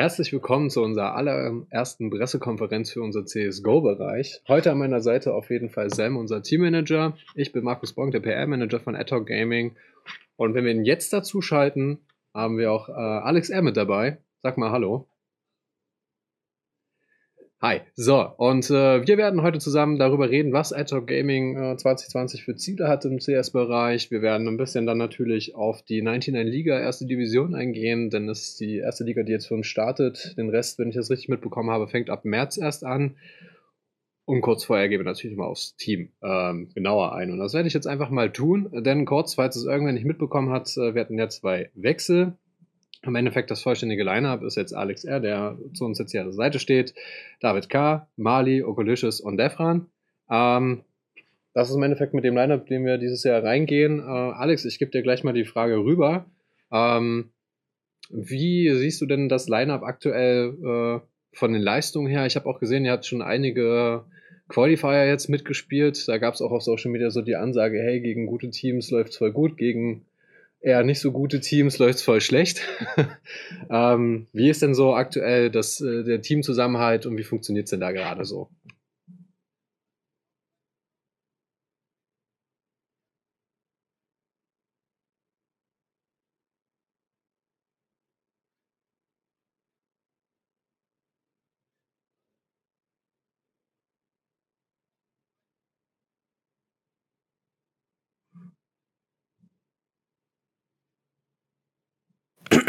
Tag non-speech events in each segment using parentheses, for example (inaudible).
Herzlich willkommen zu unserer allerersten Pressekonferenz für unser CSGO-Bereich. Heute an meiner Seite auf jeden Fall Sam, unser Teammanager. Ich bin Markus Bonk, der PR-Manager von Adhoc Gaming. Und wenn wir ihn jetzt dazu schalten, haben wir auch äh, Alex R. mit dabei. Sag mal Hallo. Hi. So, und äh, wir werden heute zusammen darüber reden, was Adhoc Gaming äh, 2020 für Ziele hat im CS-Bereich. Wir werden ein bisschen dann natürlich auf die 99 Liga erste Division eingehen, denn das ist die erste Liga, die jetzt für uns startet. Den Rest, wenn ich das richtig mitbekommen habe, fängt ab März erst an. Und kurz vorher gehen wir natürlich mal aufs Team ähm, genauer ein. Und das werde ich jetzt einfach mal tun, denn kurz, falls es irgendwer nicht mitbekommen hat, äh, wir hatten ja zwei Wechsel. Im Endeffekt das vollständige Line-Up ist jetzt Alex R., der zu uns jetzt hier an der Seite steht, David K., Mali, Okolicious und Defran. Ähm, das ist im Endeffekt mit dem Line-Up, den wir dieses Jahr reingehen. Äh, Alex, ich gebe dir gleich mal die Frage rüber. Ähm, wie siehst du denn das Line-Up aktuell äh, von den Leistungen her? Ich habe auch gesehen, ihr habt schon einige Qualifier jetzt mitgespielt. Da gab es auch auf Social Media so die Ansage, hey, gegen gute Teams läuft es voll gut, gegen eher nicht so gute Teams läuft es voll schlecht. (laughs) ähm, wie ist denn so aktuell das, äh, der Teamzusammenhalt und wie funktioniert es denn da gerade so?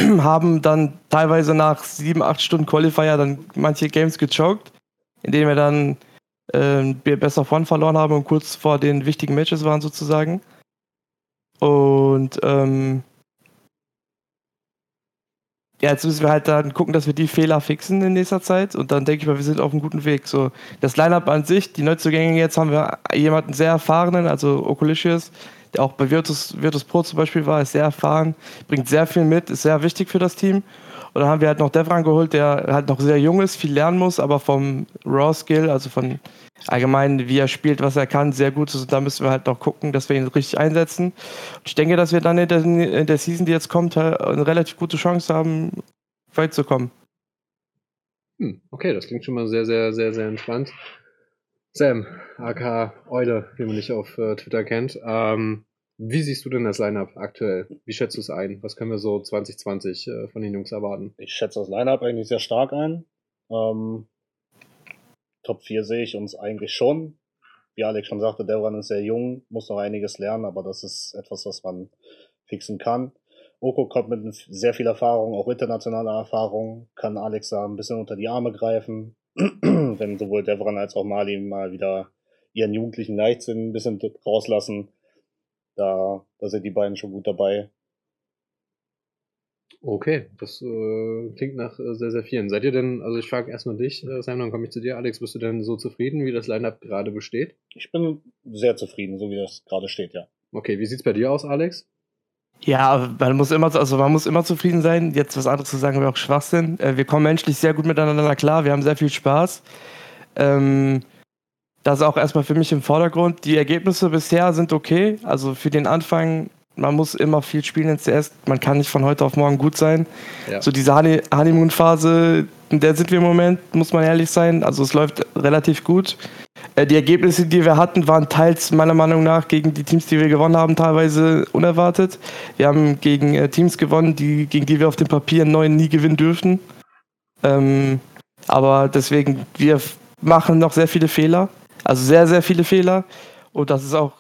(clears throat) haben dann teilweise nach sieben, acht Stunden Qualifier dann manche Games gechoked, indem wir dann äh, besser von verloren haben und kurz vor den wichtigen Matches waren sozusagen. Und ähm, ja, jetzt müssen wir halt dann gucken, dass wir die Fehler fixen in nächster Zeit und dann denke ich mal, wir sind auf einem guten Weg. So, das Lineup an sich, die Neuzugänge jetzt haben wir jemanden sehr erfahrenen, also Oculicious, der auch bei Virtus, Virtus Pro zum Beispiel war, ist sehr erfahren, bringt sehr viel mit, ist sehr wichtig für das Team. Und dann haben wir halt noch Devran geholt, der halt noch sehr jung ist, viel lernen muss, aber vom Raw Skill, also von allgemein, wie er spielt, was er kann, sehr gut ist. Und da müssen wir halt noch gucken, dass wir ihn richtig einsetzen. Und ich denke, dass wir dann in der, in der Season, die jetzt kommt, halt eine relativ gute Chance haben, weit zu kommen. Hm, okay, das klingt schon mal sehr, sehr, sehr, sehr entspannt. Sam, aka Eule, wie man dich auf äh, Twitter kennt. Ähm, wie siehst du denn das Lineup aktuell? Wie schätzt du es ein? Was können wir so 2020 äh, von den Jungs erwarten? Ich schätze das Lineup eigentlich sehr stark ein. Ähm, Top 4 sehe ich uns eigentlich schon. Wie Alex schon sagte, Devran ist sehr jung, muss noch einiges lernen, aber das ist etwas, was man fixen kann. Oko kommt mit sehr viel Erfahrung, auch internationaler Erfahrung, kann Alex da ein bisschen unter die Arme greifen, wenn sowohl Devran als auch Mali mal wieder ihren jugendlichen Leichtsinn ein bisschen rauslassen. Da, da sind die beiden schon gut dabei. Okay, das äh, klingt nach äh, sehr, sehr vielen. Seid ihr denn, also ich frage erstmal dich, äh, Sam, dann komme ich zu dir. Alex, bist du denn so zufrieden, wie das Line-Up gerade besteht? Ich bin sehr zufrieden, so wie das gerade steht, ja. Okay, wie sieht's bei dir aus, Alex? Ja, man muss immer, also man muss immer zufrieden sein. Jetzt was anderes zu sagen wäre auch Schwachsinn. Äh, wir kommen menschlich sehr gut miteinander klar. Wir haben sehr viel Spaß. Ähm, das ist auch erstmal für mich im Vordergrund. Die Ergebnisse bisher sind okay. Also für den Anfang, man muss immer viel spielen in CS. Man kann nicht von heute auf morgen gut sein. Ja. So diese Honeymoon-Phase, in der sind wir im Moment, muss man ehrlich sein. Also es läuft relativ gut. Äh, die Ergebnisse, die wir hatten, waren teils meiner Meinung nach gegen die Teams, die wir gewonnen haben, teilweise unerwartet. Wir haben gegen äh, Teams gewonnen, die, gegen die wir auf dem Papier neun nie gewinnen dürften. Ähm, aber deswegen, wir machen noch sehr viele Fehler. Also sehr, sehr viele Fehler. Und das ist auch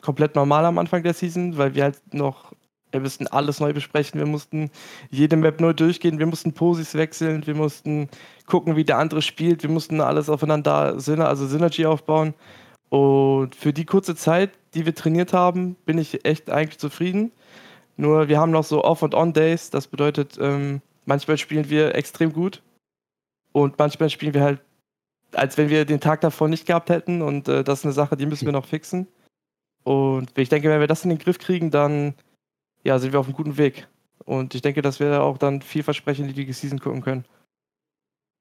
komplett normal am Anfang der Season, weil wir halt noch wir mussten alles neu besprechen, wir mussten jede Map neu durchgehen, wir mussten Posis wechseln, wir mussten gucken, wie der andere spielt, wir mussten alles aufeinander, also Synergy aufbauen. Und für die kurze Zeit, die wir trainiert haben, bin ich echt eigentlich zufrieden. Nur wir haben noch so Off- und On-Days, das bedeutet, ähm, manchmal spielen wir extrem gut und manchmal spielen wir halt, als wenn wir den Tag davor nicht gehabt hätten. Und äh, das ist eine Sache, die müssen wir noch fixen. Und ich denke, wenn wir das in den Griff kriegen, dann ja, sind wir auf einem guten Weg. Und ich denke, dass wir auch dann vielversprechend in die Season gucken können.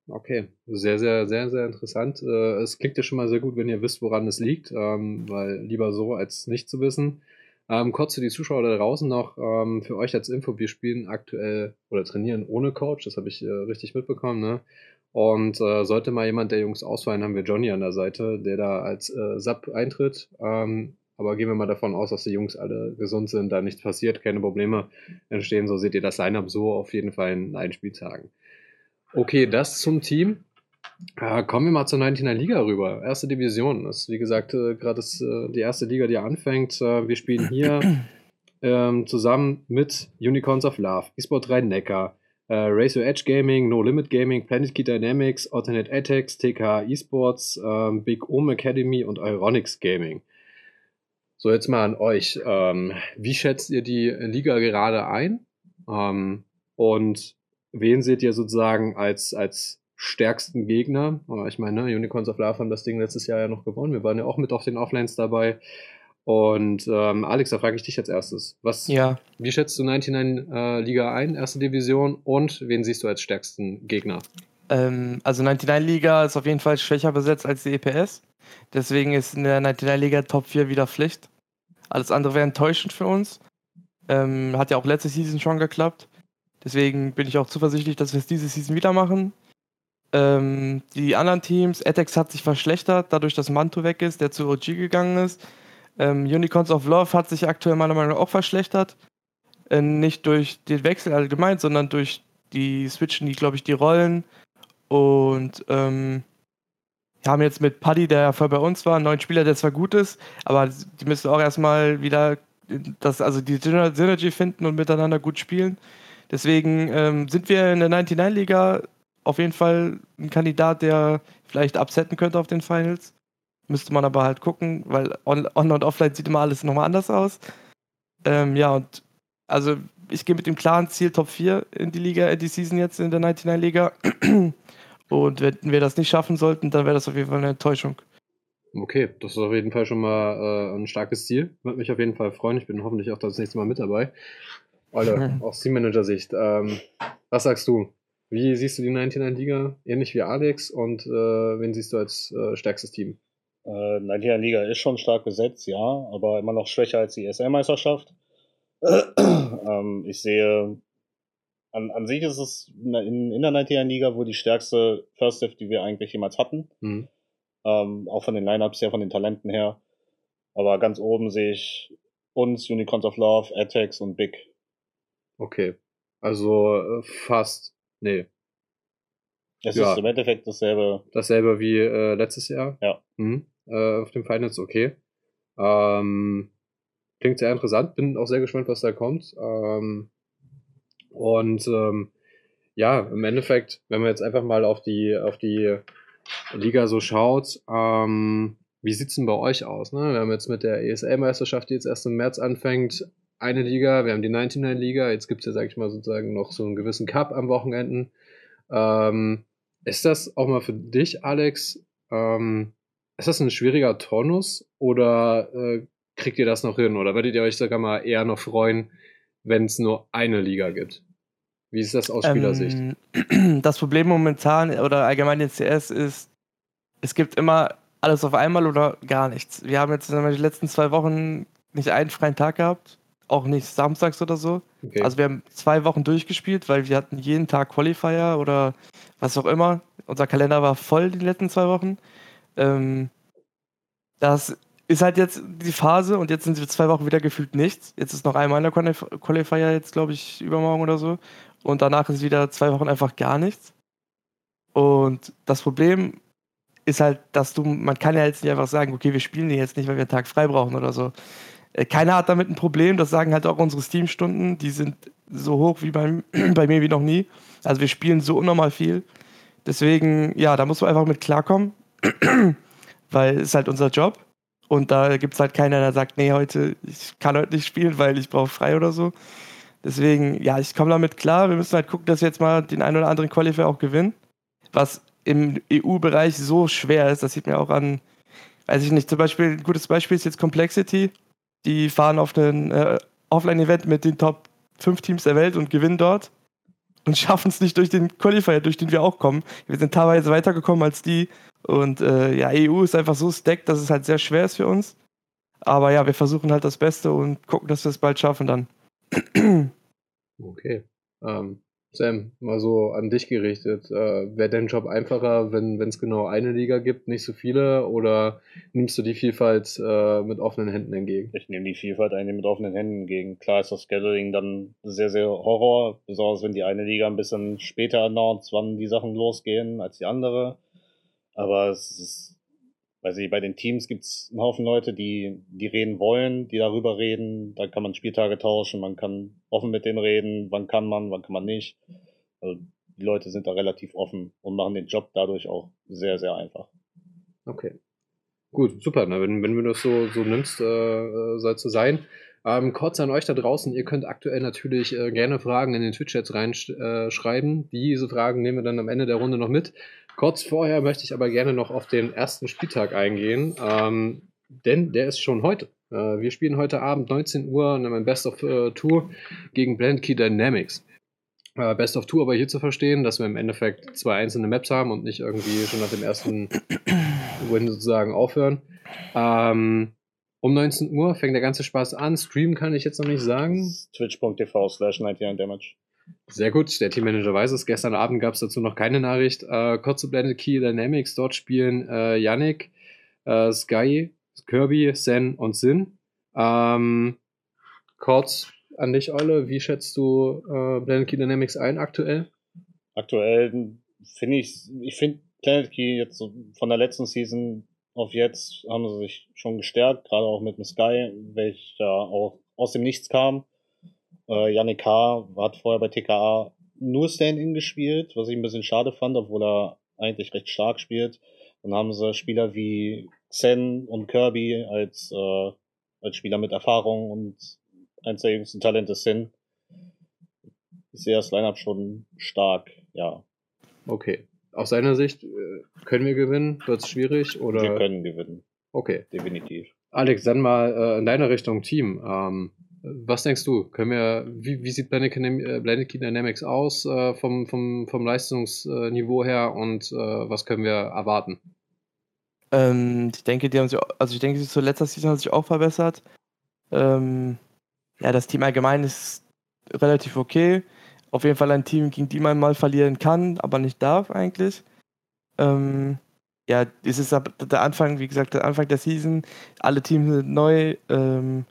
Okay, sehr, sehr, sehr, sehr interessant. Äh, es klingt ja schon mal sehr gut, wenn ihr wisst, woran es liegt, ähm, weil lieber so als nicht zu wissen. Ähm, kurz für die Zuschauer da draußen noch, ähm, für euch als Info, wir spielen aktuell oder trainieren ohne Coach, das habe ich äh, richtig mitbekommen, ne? Und äh, sollte mal jemand der Jungs ausfallen, haben wir Johnny an der Seite, der da als äh, Sub eintritt. Ähm, aber gehen wir mal davon aus, dass die Jungs alle gesund sind, da nichts passiert, keine Probleme entstehen. So seht ihr das Line-Up so auf jeden Fall in allen Spieltagen. Okay, das zum Team. Äh, kommen wir mal zur 99er Liga rüber. Erste Division. Das ist, wie gesagt, äh, gerade äh, die erste Liga, die anfängt. Äh, wir spielen hier (clears throat) ähm, zusammen mit Unicorns of Love, eSport 3 Neckar, äh, Racer Edge Gaming, No Limit Gaming, Planet Key Dynamics, Alternate Attacks, TK Esports, ähm, Big Ohm Academy und Ironics Gaming. So, jetzt mal an euch. Ähm, wie schätzt ihr die Liga gerade ein? Ähm, und wen seht ihr sozusagen als, als stärksten Gegner? Ich meine, ne, Unicorns of Love haben das Ding letztes Jahr ja noch gewonnen. Wir waren ja auch mit auf den Offlines dabei. Und ähm, Alex, da frage ich dich als erstes. Was, ja. Wie schätzt du 99 äh, Liga ein, erste Division? Und wen siehst du als stärksten Gegner? Ähm, also 99 Liga ist auf jeden Fall schwächer besetzt als die EPS. Deswegen ist in der 99 Liga Top 4 wieder Pflicht. Alles andere wäre enttäuschend für uns. Ähm, hat ja auch letzte Season schon geklappt. Deswegen bin ich auch zuversichtlich, dass wir es diese Season wieder machen. Ähm, die anderen Teams, Atex hat sich verschlechtert, dadurch, dass Manto weg ist, der zu OG gegangen ist. Ähm, Unicorns of Love hat sich aktuell meiner Meinung nach auch verschlechtert. Äh, nicht durch den Wechsel allgemein, sondern durch die Switchen, die, glaube ich, die Rollen. Und ähm, wir haben jetzt mit Paddy, der ja voll bei uns war, einen neuen Spieler, der zwar gut ist, aber die müssen auch erstmal wieder das, also die Synergy finden und miteinander gut spielen. Deswegen ähm, sind wir in der 99-Liga auf jeden Fall ein Kandidat, der vielleicht upsetten könnte auf den Finals. Müsste man aber halt gucken, weil on, on und offline sieht immer alles nochmal anders aus. Ähm, ja, und also ich gehe mit dem klaren Ziel Top 4 in die Liga, in die Season jetzt in der 99-Liga. Und wenn wir das nicht schaffen sollten, dann wäre das auf jeden Fall eine Enttäuschung. Okay, das ist auf jeden Fall schon mal äh, ein starkes Ziel. Würde mich auf jeden Fall freuen. Ich bin hoffentlich auch das nächste Mal mit dabei. Alter, (laughs) aus Teammanager-Sicht. Ähm, was sagst du? Wie siehst du die 99 Liga? Ähnlich wie Alex und äh, wen siehst du als äh, stärkstes Team? Äh, 99 Liga ist schon stark besetzt, ja, aber immer noch schwächer als die SL-Meisterschaft. (clears throat) ähm, ich sehe an, an sich ist es in, in der 99 Liga wohl die stärkste First Div, die wir eigentlich jemals hatten. Mhm. Ähm, auch von den Lineups her, von den Talenten her. Aber ganz oben sehe ich uns, Unicorns of Love, Attacks und Big. Okay. Also äh, fast. Nee. Es ja. ist im Endeffekt dasselbe. Dasselbe wie äh, letztes Jahr? Ja. Mhm. Äh, auf dem Finals, okay. Ähm, klingt sehr interessant. Bin auch sehr gespannt, was da kommt. Ähm, und ähm, ja, im Endeffekt, wenn man jetzt einfach mal auf die, auf die Liga so schaut, ähm, wie sieht's denn bei euch aus? Ne? Wir haben jetzt mit der ESL-Meisterschaft, die jetzt erst im März anfängt, eine Liga, wir haben die 99-Liga, jetzt gibt's ja, sag ich mal, sozusagen noch so einen gewissen Cup am Wochenenden. Ähm, ist das auch mal für dich, Alex, ähm, ist das ein schwieriger Turnus oder äh, kriegt ihr das noch hin? Oder würdet ihr euch sogar mal eher noch freuen, wenn es nur eine Liga gibt? Wie ist das aus Spielersicht? Ähm, (clears throat) das Problem momentan oder allgemein in CS ist, es gibt immer alles auf einmal oder gar nichts. Wir haben jetzt in den letzten zwei Wochen nicht einen freien Tag gehabt, auch nicht samstags oder so. Okay. Also wir haben zwei Wochen durchgespielt, weil wir hatten jeden Tag Qualifier oder was auch immer. Unser Kalender war voll die letzten zwei Wochen. Ähm, das ist halt jetzt die Phase und jetzt sind wir zwei Wochen wieder gefühlt nichts. Jetzt ist noch einmal in der Qualifier jetzt, glaube ich, übermorgen oder so. Und danach ist wieder zwei Wochen einfach gar nichts. Und das Problem ist halt, dass du, man kann ja jetzt nicht einfach sagen, okay, wir spielen den jetzt nicht, weil wir einen Tag frei brauchen oder so. Äh, keiner hat damit ein Problem, das sagen halt auch unsere Steam-Stunden, die sind so hoch wie (clears throat) bei, bei mir wie noch nie. Also wir spielen so unnormal viel. Deswegen, ja, da muss man einfach mit klarkommen, (clears throat) weil es ist halt unser Job. Und da gibt es halt keiner, der sagt, nee, heute, ich kann heute nicht spielen, weil ich brauche frei oder so. Deswegen, ja, ich komme damit klar. Wir müssen halt gucken, dass wir jetzt mal den einen oder anderen Qualifier auch gewinnen. Was im EU-Bereich so schwer ist, das sieht man auch an, weiß ich nicht, zum Beispiel, ein gutes Beispiel ist jetzt Complexity. Die fahren auf ein äh, Offline-Event mit den Top 5 Teams der Welt und gewinnen dort und schaffen es nicht durch den Qualifier, durch den wir auch kommen. Wir sind teilweise weitergekommen als die und äh, ja, EU ist einfach so stacked, dass es halt sehr schwer ist für uns. Aber ja, wir versuchen halt das Beste und gucken, dass wir es bald schaffen dann. Okay. Ähm, Sam, mal so an dich gerichtet. Äh, Wäre dein Job einfacher, wenn es genau eine Liga gibt, nicht so viele? Oder nimmst du die Vielfalt äh, mit offenen Händen entgegen? Ich nehme die Vielfalt eigentlich mit offenen Händen entgegen. Klar ist das Scheduling dann sehr, sehr Horror, besonders wenn die eine Liga ein bisschen später announced, wann die Sachen losgehen als die andere. Aber es ist, weiß ich, bei den Teams gibt es einen Haufen Leute, die, die reden wollen, die darüber reden. Da kann man Spieltage tauschen, man kann offen mit denen reden, wann kann man, wann kann man nicht. Also die Leute sind da relativ offen und machen den Job dadurch auch sehr, sehr einfach. Okay. Gut, super. Na, wenn, wenn du das so, so nimmst, äh, äh soll so sein. Ähm, kurz an euch da draußen, ihr könnt aktuell natürlich äh, gerne Fragen in den Twitch-Chats reinschreiben. Äh, Diese Fragen nehmen wir dann am Ende der Runde noch mit. Kurz vorher möchte ich aber gerne noch auf den ersten Spieltag eingehen, ähm, denn der ist schon heute. Äh, wir spielen heute Abend 19 Uhr in einem Best of äh, Tour gegen Blend Key Dynamics. Äh, Best of Tour aber hier zu verstehen, dass wir im Endeffekt zwei einzelne Maps haben und nicht irgendwie schon nach dem ersten Win sozusagen aufhören. Ähm, um 19 Uhr fängt der ganze Spaß an. Stream kann ich jetzt noch nicht sagen. Twitch.tv slash 99 Damage. Sehr gut, der Teammanager weiß es. Gestern Abend gab es dazu noch keine Nachricht. Äh, kurze Blended Key Dynamics, dort spielen äh, Yannick, äh, Sky, Kirby, Sen und Sin. Ähm, kurz an dich, Eule, wie schätzt du äh, Blended Key Dynamics ein aktuell? Aktuell finde ich, ich finde Planet Key jetzt so von der letzten Season auf jetzt haben sie sich schon gestärkt, gerade auch mit dem Sky, welcher auch aus dem Nichts kam. Äh, Yannick K. hat vorher bei TKA nur Stand-In gespielt, was ich ein bisschen schade fand, obwohl er eigentlich recht stark spielt. Dann haben sie Spieler wie Xen und Kirby als, äh, als Spieler mit Erfahrung und eins der jüngsten Talente sind. Ich sehe das Lineup schon stark, ja. Okay. Aus seiner Sicht, äh, können wir gewinnen? Wird es schwierig? Oder? Wir können gewinnen. Okay. Definitiv. Alex, dann mal äh, in deiner Richtung Team. Ähm, was denkst du? Können wir, wie, wie sieht Blended, äh, Key Dynamics aus äh, vom, vom, vom Leistungsniveau her und äh, was können wir erwarten? Ähm, ich denke, die haben sich, also ich denke, sie zur letzter Season hat sich auch verbessert. Ähm, ja, das Team allgemein ist relativ okay. Auf jeden Fall ein Team, gegen die man mal verlieren kann, aber nicht darf eigentlich. Ähm, ja, es ist der Anfang, wie gesagt, der Anfang der Season. Alle Teams sind neu. Ähm,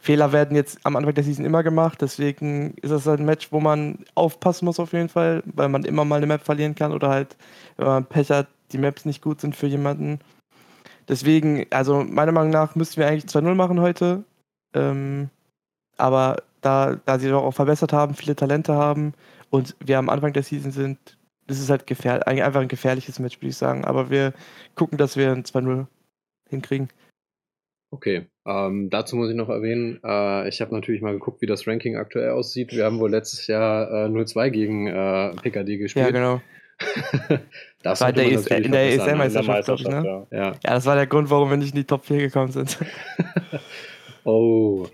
Fehler werden jetzt am Anfang der Season immer gemacht, deswegen ist das ein Match, wo man aufpassen muss auf jeden Fall, weil man immer mal eine Map verlieren kann oder halt, wenn man Pech hat, die Maps nicht gut sind für jemanden. Deswegen, also meiner Meinung nach müssten wir eigentlich 2-0 machen heute. Ähm, aber da, da sie doch auch verbessert haben, viele Talente haben und wir am Anfang der Season sind, das ist halt gefährlich, einfach ein gefährliches Match, würde ich sagen. Aber wir gucken, dass wir ein 2-0 hinkriegen. Okay, ähm, dazu muss ich noch erwähnen, äh, ich habe natürlich mal geguckt, wie das Ranking aktuell aussieht. Wir haben wohl letztes Jahr äh, 0-2 gegen äh, PKD gespielt. Ja, genau. (laughs) das war der ES in der ESL-Meisterschaft, glaube ich, ne? Ja. ja. ja, das war der Grund, warum wir nicht in die Top 4 gekommen sind. (laughs) oh.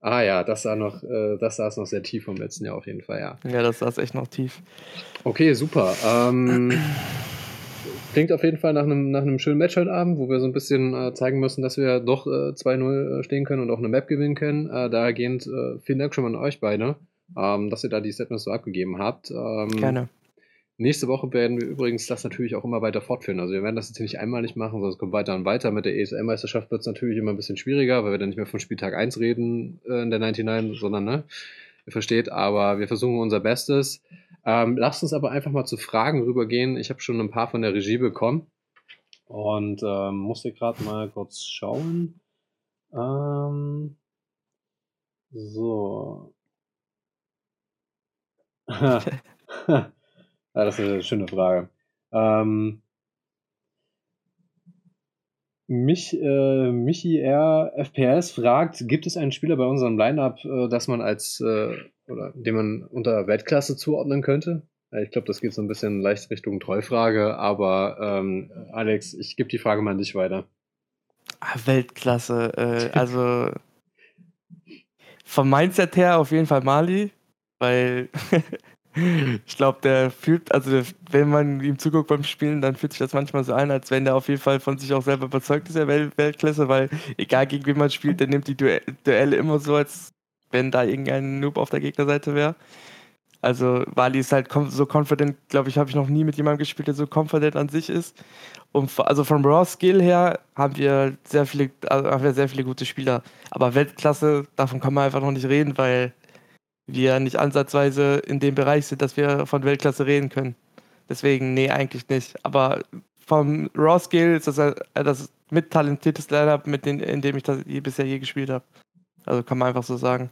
Ah ja, das sah noch, äh, das saß noch sehr tief vom letzten Jahr auf jeden Fall, ja. Ja, das saß echt noch tief. Okay, super. Ähm, Klingt auf jeden Fall nach einem, nach einem schönen Match heute Abend, wo wir so ein bisschen äh, zeigen müssen, dass wir doch äh, 2-0 äh, stehen können und auch eine Map gewinnen können. Äh, dahergehend äh, vielen Dank schon mal an euch beide, ähm, dass ihr da die Statements so abgegeben habt. Ähm, Gerne. Nächste Woche werden wir übrigens das natürlich auch immer weiter fortführen. Also wir werden das jetzt nicht einmalig machen, sondern es kommt weiter und weiter. Mit der ESL-Meisterschaft wird es natürlich immer ein bisschen schwieriger, weil wir dann nicht mehr von Spieltag 1 reden äh, in der 99, sondern, ne, ihr versteht, aber wir versuchen unser Bestes. Ähm, lasst uns aber einfach mal zu Fragen rübergehen. Ich habe schon ein paar von der Regie bekommen und ähm, musste gerade mal kurz schauen. Ähm, so. (laughs) (laughs) ja, das ist eine schöne Frage. Ähm, mich, äh, Michi R. FPS fragt, gibt es einen Spieler bei unserem Lineup, äh, das man als äh, oder den man unter Weltklasse zuordnen könnte? Ich glaube, das geht so ein bisschen leicht Richtung Treufrage, aber ähm, Alex, ich gebe die Frage mal an dich weiter. Ah, Weltklasse, äh, also vom Mindset her auf jeden Fall Mali, weil (laughs) Ich glaube, der fühlt, also wenn man ihm zuguckt beim Spielen, dann fühlt sich das manchmal so an, als wenn der auf jeden Fall von sich auch selber überzeugt ist, der Wel Weltklasse, weil egal gegen wen man spielt, der nimmt die Duell Duelle immer so, als wenn da irgendein Noob auf der Gegnerseite wäre. Also Wally ist halt so confident, glaube ich, habe ich noch nie mit jemandem gespielt, der so confident an sich ist. Und also vom Raw Skill her haben wir sehr viele, also haben wir sehr viele gute Spieler. Aber Weltklasse, davon kann man einfach noch nicht reden, weil wir nicht ansatzweise in dem Bereich sind, dass wir von Weltklasse reden können. Deswegen, nee, eigentlich nicht. Aber vom Raw Skill ist das das mit talentierteste Lineup, mit dem, in dem ich das bisher je gespielt habe. Also kann man einfach so sagen.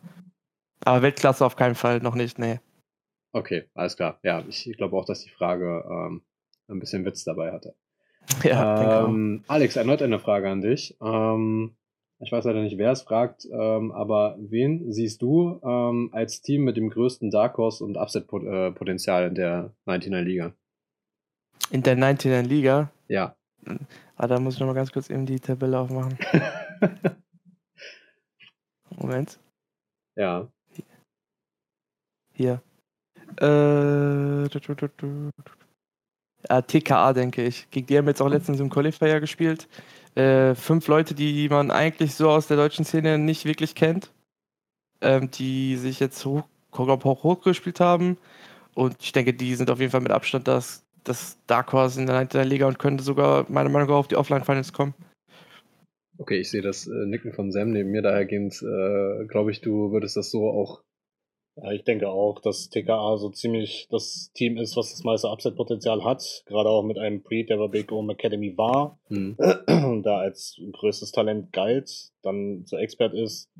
Aber Weltklasse auf keinen Fall, noch nicht, nee. Okay, alles klar. Ja, ich glaube auch, dass die Frage ähm, ein bisschen Witz dabei hatte. (laughs) Ja, ähm, Alex, erneut eine Frage an dich. Ähm, ich weiß leider nicht, wer es fragt, ähm, aber wen siehst du ähm, als Team mit dem größten Dark Horse und Upset-Potenzial in der 99 Liga? In der 99 Liga? Ja. Ah, da muss ich nochmal ganz kurz eben die Tabelle aufmachen. (laughs) Moment. Ja. Hier. Äh, du, du, du, ja, TKA, denke ich. Gegen die haben wir jetzt auch letztens im Qualifier gespielt. Äh, fünf Leute, die man eigentlich so aus der deutschen Szene nicht wirklich kennt, ähm, die sich jetzt hoch, hoch, hochgespielt haben. Und ich denke, die sind auf jeden Fall mit Abstand das, das Dark Horse in der, in der Liga und könnte sogar meiner Meinung nach auf die Offline-Finals kommen. Okay, ich sehe das äh, Nicken von Sam neben mir, dahergehend äh, glaube ich, du würdest das so auch ja, ich denke auch, dass TKA so ziemlich das Team ist, was das meiste Upset-Potenzial hat. Gerade auch mit einem Pre, der bei Big Home Academy war, mhm. da als größtes Talent galt, dann so Expert ist,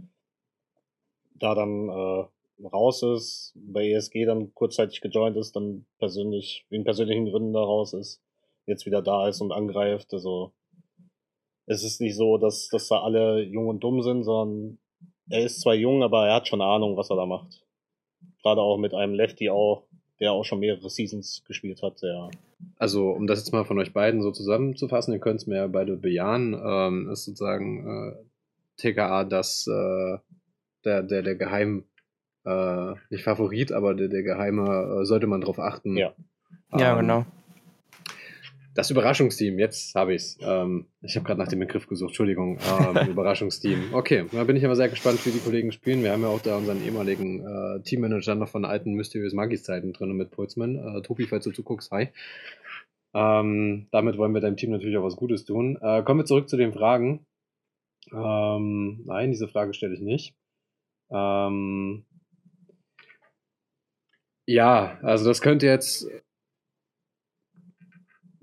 da dann äh, raus ist, bei ESG dann kurzzeitig gejoint ist, dann persönlich, wegen persönlichen Gründen da raus ist, jetzt wieder da ist und angreift. Also es ist nicht so, dass, dass da alle jung und dumm sind, sondern er ist zwar jung, aber er hat schon Ahnung, was er da macht. Gerade auch mit einem Lefty auch, der auch schon mehrere Seasons gespielt hat, sehr. Also, um das jetzt mal von euch beiden so zusammenzufassen, ihr könnt es mir ja beide bejahen, ähm, ist sozusagen äh, TKA das äh, der, der, der Geheim, äh, nicht Favorit, aber der, der Geheime, äh, sollte man drauf achten. Ja. ja, ähm, genau. Das Überraschungsteam, jetzt habe ich es. Ähm, ich habe gerade nach dem Begriff gesucht, Entschuldigung. Ähm, (laughs) Überraschungsteam. Okay, da bin ich aber sehr gespannt, wie die Kollegen spielen. Wir haben ja auch da unseren ehemaligen äh, Teammanager noch von alten Mysterious Monkeys Zeiten drin mit Pulsman. Äh, Tobi, falls du zuguckst, hi. Ähm, damit wollen wir deinem Team natürlich auch was Gutes tun. Äh, kommen wir zurück zu den Fragen. Ähm, nein, diese Frage stelle ich nicht. Ähm, ja, also das könnte jetzt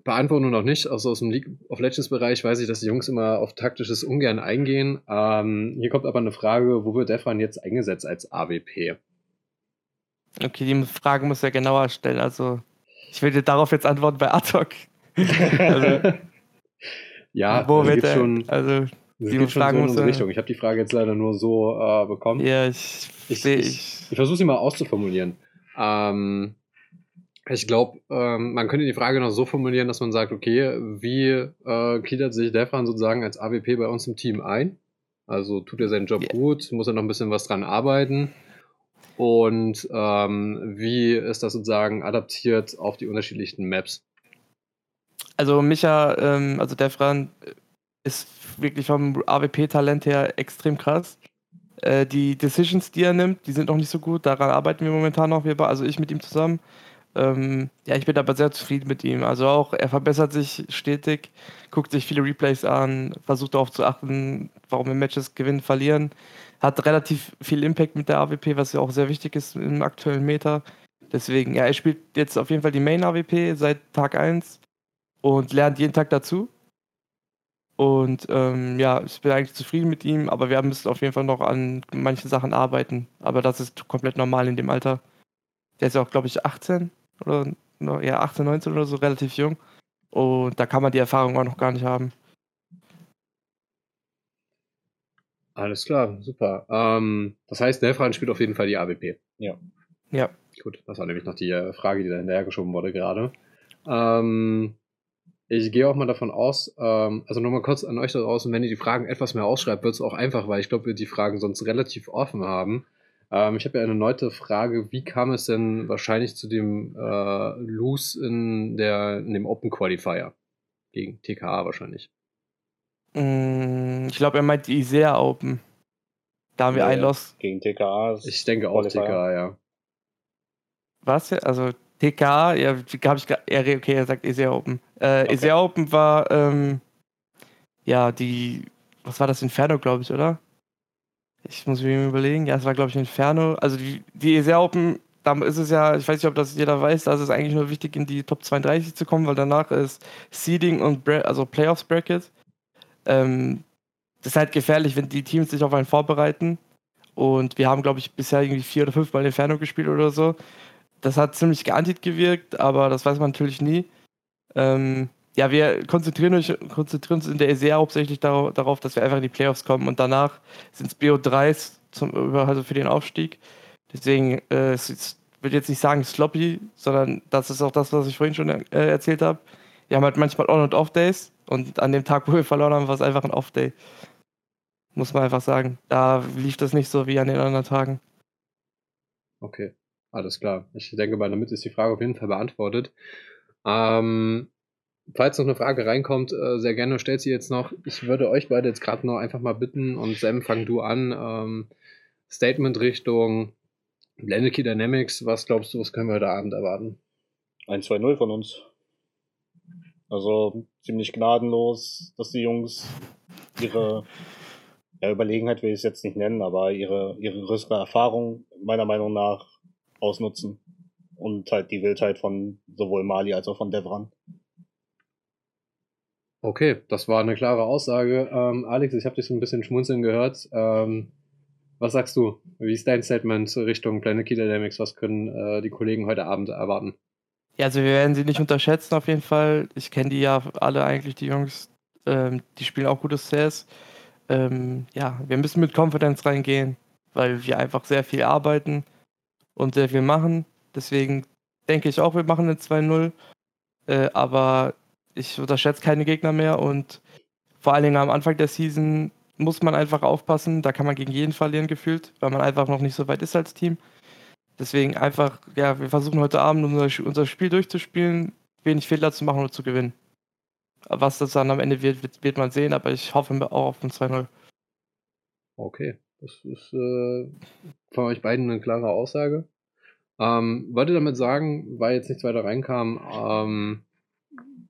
beantworten und auch nicht. Also aus dem League of Legends Bereich weiß ich, dass die Jungs immer auf taktisches ungern eingehen. Ähm, hier kommt aber eine Frage, wo wird Defran jetzt eingesetzt als AWP? Okay, die Frage muss ja genauer stellen. Also ich will dir darauf jetzt antworten bei Atok. (laughs) also, ja, wo wird er, schon, also die Frage schon so in unsere Richtung. Ich habe die Frage jetzt leider nur so äh, bekommen. Ja, ich, ich, ich, ich, ich versuche sie mal auszuformulieren. Ähm, ich glaube, ähm, man könnte die Frage noch so formulieren, dass man sagt, okay, wie äh, gliedert sich Defran sozusagen als AWP bei uns im Team ein? Also tut er seinen Job yeah. gut, muss er noch ein bisschen was dran arbeiten? Und ähm, wie ist das sozusagen adaptiert auf die unterschiedlichen Maps? Also Micha, ähm, also Defran ist wirklich vom AWP-Talent her extrem krass. Äh, die Decisions, die er nimmt, die sind noch nicht so gut. Daran arbeiten wir momentan noch, also ich mit ihm zusammen. Ähm, ja, ich bin aber sehr zufrieden mit ihm. Also auch, er verbessert sich stetig, guckt sich viele Replays an, versucht darauf zu achten, warum wir Matches gewinnen, verlieren. Hat relativ viel Impact mit der AWP, was ja auch sehr wichtig ist im aktuellen Meta. Deswegen, ja, er spielt jetzt auf jeden Fall die Main AWP seit Tag 1 und lernt jeden Tag dazu. Und ähm, ja, ich bin eigentlich zufrieden mit ihm, aber wir müssen auf jeden Fall noch an manchen Sachen arbeiten. Aber das ist komplett normal in dem Alter. Der ist ja auch, glaube ich, 18 oder ja, 18, 19 oder so, relativ jung. Und da kann man die Erfahrung auch noch gar nicht haben. Alles klar, super. Ähm, das heißt, Delfran spielt auf jeden Fall die AWP. Ja. Ja. Gut, das war nämlich noch die äh, Frage, die da hinterhergeschoben wurde gerade. Ähm, ich gehe auch mal davon aus, ähm, also nochmal kurz an euch da draußen, wenn ihr die Fragen etwas mehr ausschreibt, wird es auch einfach, weil ich glaube, wir die Fragen sonst relativ offen haben. Ähm, ich habe ja eine neue Frage. Wie kam es denn wahrscheinlich zu dem äh, Lose in, der, in dem Open Qualifier? Gegen TKA wahrscheinlich. Mm, ich glaube, er meint die Isea Open. Da haben wir ein Loss. Gegen TKA. Ich denke auch TKA, ja. Was? Also TKA, ja, habe ich er, okay, er sagt Isea Open. Äh, okay. Isea Open war, ähm, ja, die, was war das, Inferno, glaube ich, oder? Ich muss mir überlegen. Ja, es war, glaube ich, Inferno. Also die, die ESR Open, da ist es ja, ich weiß nicht, ob das jeder weiß, da ist es eigentlich nur wichtig, in die Top 32 zu kommen, weil danach ist Seeding und Bra also Playoffs Bracket. Ähm, das ist halt gefährlich, wenn die Teams sich auf einen vorbereiten. Und wir haben, glaube ich, bisher irgendwie vier oder fünf Mal Inferno gespielt oder so. Das hat ziemlich geantit gewirkt, aber das weiß man natürlich nie. Ähm, ja, wir konzentrieren, euch, konzentrieren uns in der ESEA hauptsächlich darauf, dass wir einfach in die Playoffs kommen und danach sind es BO3s zum, also für den Aufstieg. Deswegen, äh, es will jetzt nicht sagen sloppy, sondern das ist auch das, was ich vorhin schon äh, erzählt habe. Wir haben halt manchmal On- und Off-Days und an dem Tag, wo wir verloren haben, war es einfach ein Off-Day. Muss man einfach sagen. Da lief das nicht so wie an den anderen Tagen. Okay, alles klar. Ich denke mal, damit ist die Frage auf jeden Fall beantwortet. Ähm, falls noch eine Frage reinkommt, äh, sehr gerne stellt sie jetzt noch. Ich würde euch beide jetzt gerade noch einfach mal bitten und Sam, fang du an. Ähm, Statement Richtung Blended Key Dynamics. Was glaubst du, was können wir heute Abend erwarten? 1-2-0 von uns. Also ziemlich gnadenlos, dass die Jungs ihre ja, Überlegenheit will ich es jetzt nicht nennen, aber ihre, ihre größere Erfahrung meiner Meinung nach ausnutzen. Und halt die Wildheit von sowohl Mali als auch von Devran. Okay, das war eine klare Aussage. Ähm, Alex, ich habe dich so ein bisschen schmunzeln gehört. Ähm, was sagst du? Wie ist dein Statement Richtung Planet Key Dynamics? Was können äh, die Kollegen heute Abend erwarten? Ja, also wir werden sie nicht unterschätzen auf jeden Fall. Ich kenne die ja alle eigentlich, die Jungs. Ähm, die spielen auch gutes CS. Ähm, ja, wir müssen mit Confidence reingehen, weil wir einfach sehr viel arbeiten und sehr viel machen. Deswegen denke ich auch, wir machen eine 2-0. Äh, aber ich unterschätze keine Gegner mehr und vor allen Dingen am Anfang der Season muss man einfach aufpassen. Da kann man gegen jeden verlieren gefühlt, weil man einfach noch nicht so weit ist als Team. Deswegen einfach, ja, wir versuchen heute Abend unser, unser Spiel durchzuspielen, wenig Fehler zu machen und zu gewinnen. Was das dann am Ende wird, wird, wird man sehen, aber ich hoffe auch auf ein 2-0. Okay, das ist äh, von euch beiden eine klare Aussage. Ähm, wollte damit sagen, weil jetzt nichts weiter reinkam, ähm,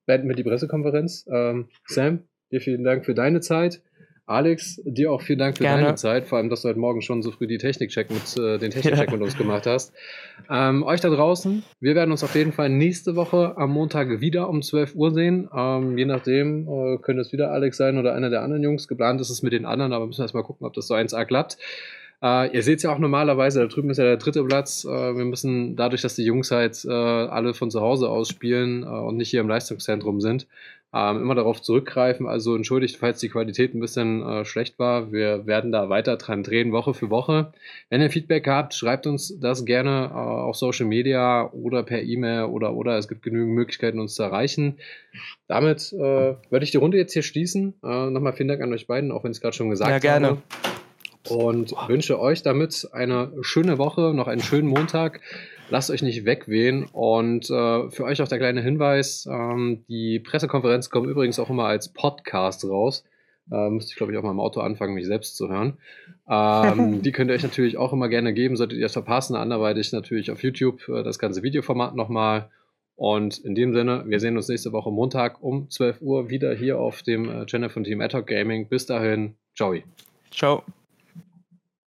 beenden wir die Pressekonferenz. Ähm, Sam, dir vielen Dank für deine Zeit. Alex, dir auch vielen Dank für Gerne. deine Zeit, vor allem, dass du heute Morgen schon so früh die Technikcheck mit, äh, den (laughs) Technikcheck mit uns gemacht hast. Ähm, euch da draußen, wir werden uns auf jeden Fall nächste Woche am Montag wieder um 12 Uhr sehen. Ähm, je nachdem, äh, könnte es wieder Alex sein oder einer der anderen Jungs. Geplant ist es mit den anderen, aber müssen wir erstmal gucken, ob das so 1A klappt. Äh, ihr seht es ja auch normalerweise, da drüben ist ja der dritte Platz. Äh, wir müssen dadurch, dass die Jungs halt äh, alle von zu Hause aus spielen äh, und nicht hier im Leistungszentrum sind, ähm, immer darauf zurückgreifen. Also entschuldigt, falls die Qualität ein bisschen äh, schlecht war. Wir werden da weiter dran drehen, Woche für Woche. Wenn ihr Feedback habt, schreibt uns das gerne äh, auf Social Media oder per E-Mail oder oder. Es gibt genügend Möglichkeiten, uns zu erreichen. Damit würde ich die Runde jetzt hier schließen. Nochmal vielen Dank an euch beiden, auch wenn ich es gerade schon gesagt habe. Ja, gerne. Und wünsche euch damit eine schöne Woche, noch einen schönen Montag. Lasst euch nicht wegwehen. Und äh, für euch auch der kleine Hinweis: ähm, Die Pressekonferenz kommt übrigens auch immer als Podcast raus. Äh, müsste ich, glaube ich, auch mal im Auto anfangen, mich selbst zu hören. Ähm, (laughs) die könnt ihr euch natürlich auch immer gerne geben, solltet ihr es verpassen. Anderweitig natürlich auf YouTube äh, das ganze Videoformat nochmal. Und in dem Sinne, wir sehen uns nächste Woche Montag um 12 Uhr wieder hier auf dem äh, Channel von Team Ad Gaming. Bis dahin, ciao. Ciao.